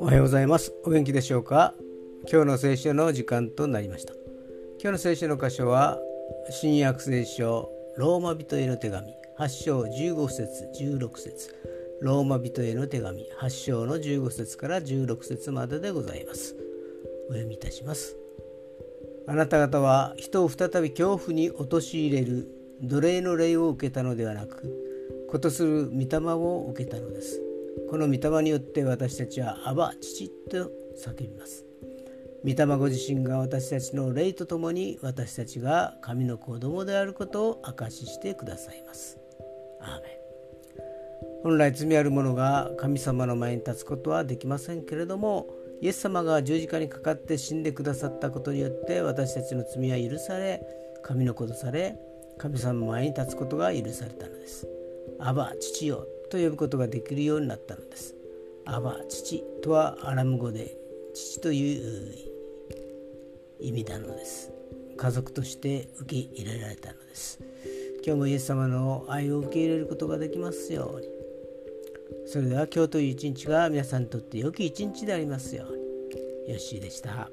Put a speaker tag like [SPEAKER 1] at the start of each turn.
[SPEAKER 1] おはようございます。お元気でしょうか？今日の聖書の時間となりました。今日の聖書の箇所は新約聖書ローマ人への手紙8章15節16節。ローマ人への手紙8章の15節から16節まででございます。お読みいたします。あなた方は人を再び恐怖に陥れる奴隷の霊を受けたのではなくことする御霊を受けたのです。この御霊によって私たちは「アバ父」と叫びます。御霊ご自身が私たちの霊とともに私たちが神の子供であることを証ししてくださいます。アーメン。本来罪ある者が神様の前に立つことはできませんけれどもイエス様が十字架にかかって死んでくださったことによって私たちの罪は許され神の子とされ神様前に立つことが許されたのです。アバ父よと呼ぶことができるようになったのです。アバ父とはアラム語で父という意味なのです。家族として受け入れられたのです。今日もイエス様の愛を受け入れることができますように。それでは今日という一日が皆さんにとって良き一日でありますように。よしでした。